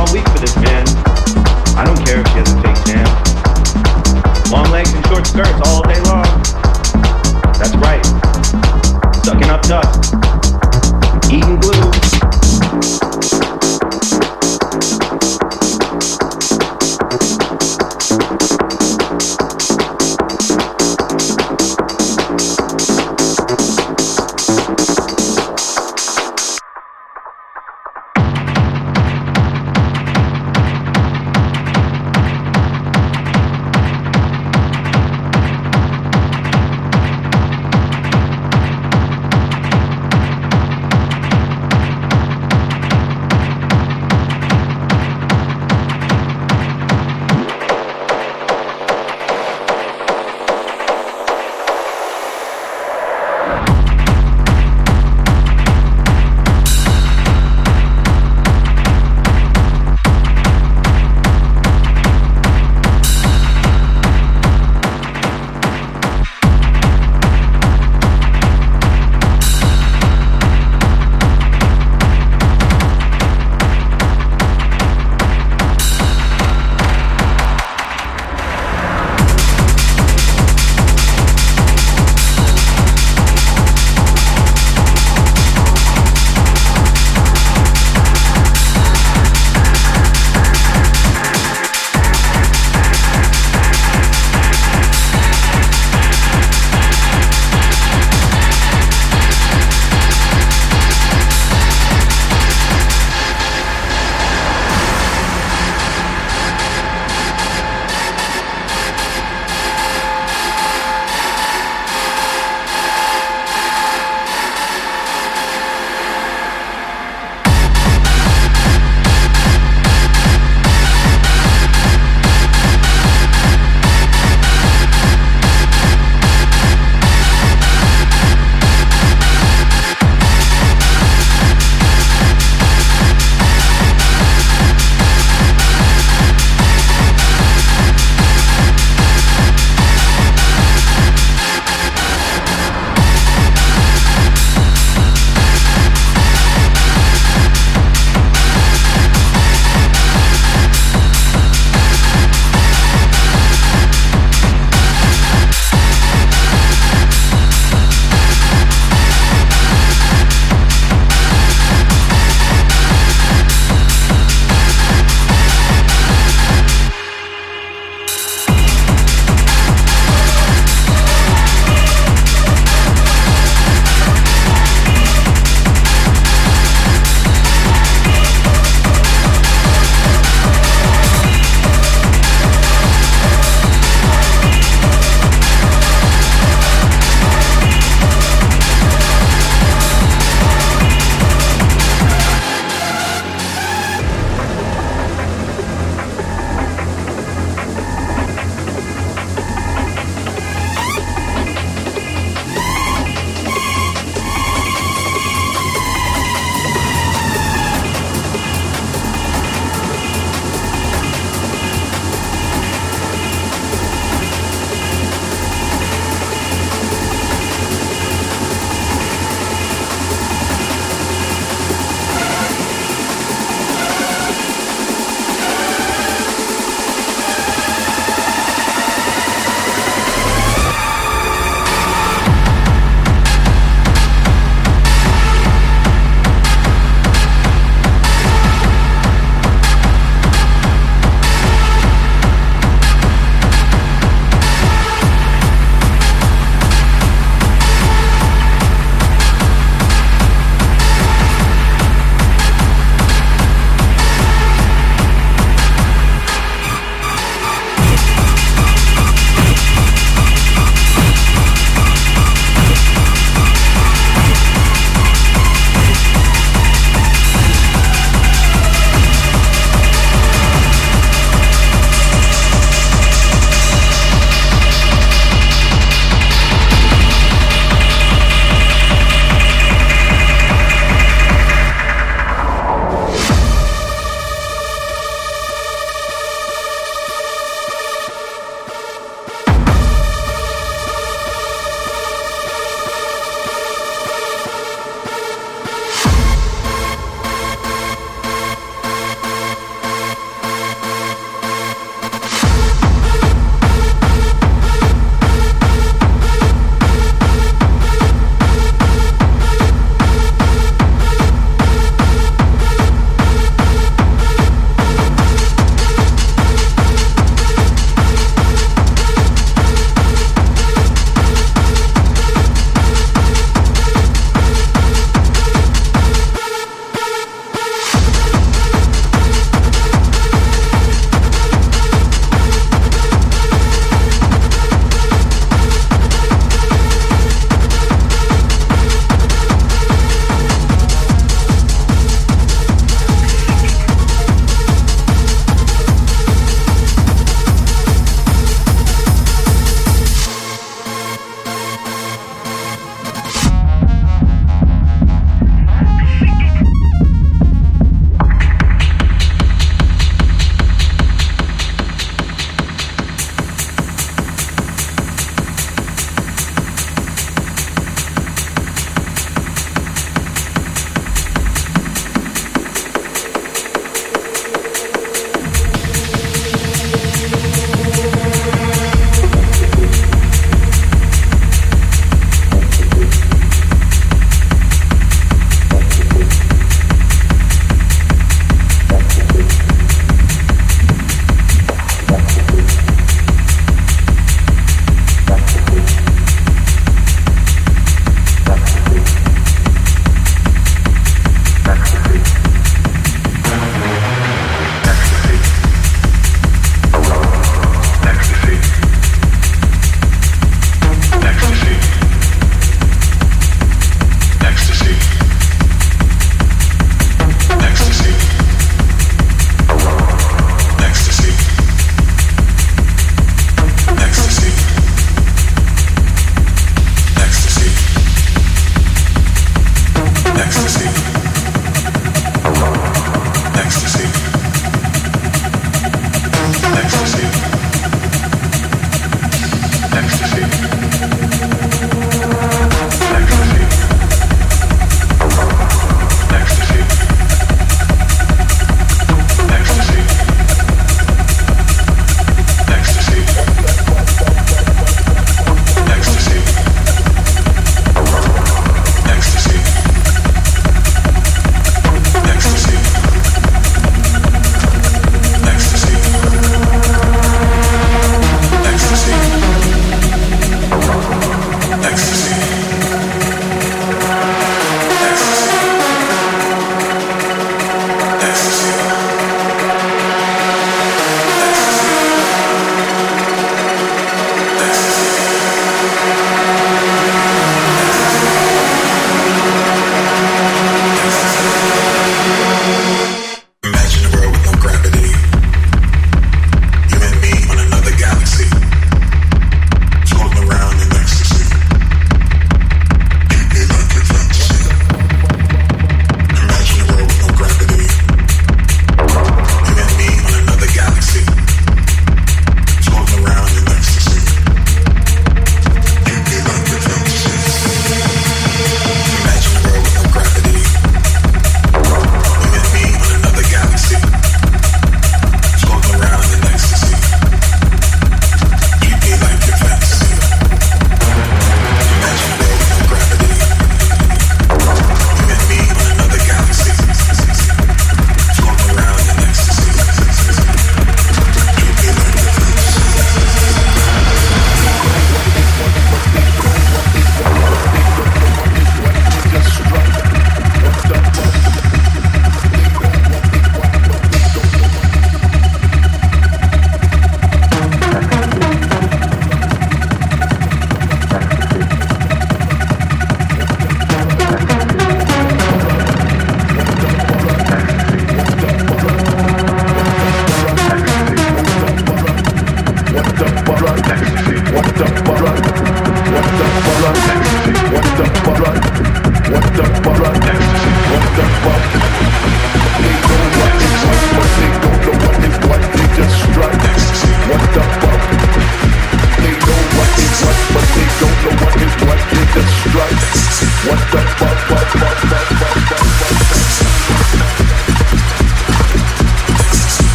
all week for this, man. I don't care if she has a fake tan. Long legs and short skirts all day long. That's right. Sucking up dust. Eating glue.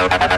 Outro